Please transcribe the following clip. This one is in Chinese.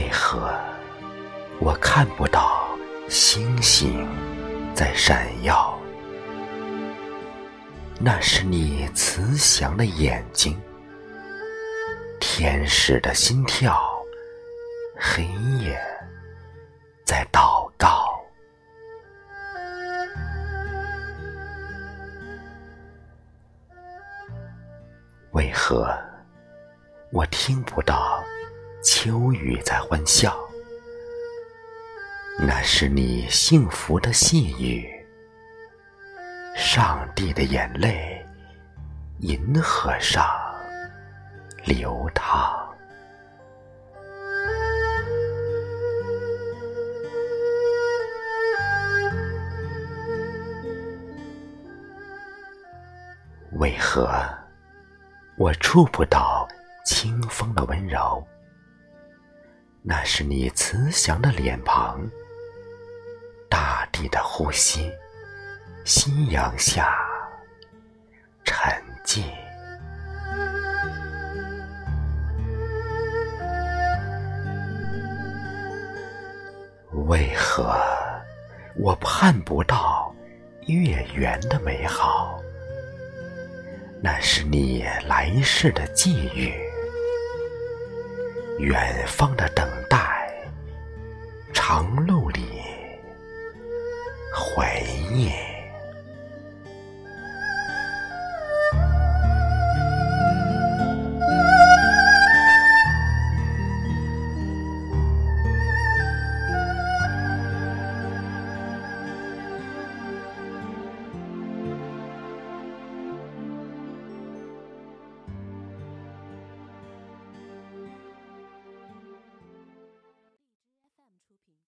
为何我看不到星星在闪耀，那是你慈祥的眼睛，天使的心跳，黑夜在祷告。为何我听不到秋雨在欢笑？那是你幸福的细语，上帝的眼泪，银河上流淌。为何我触不到清风的温柔？那是你慈祥的脸庞。大地的呼吸，夕阳下沉寂。为何我盼不到月圆的美好？那是你来世的际遇，远方的等待，长路里。怀念。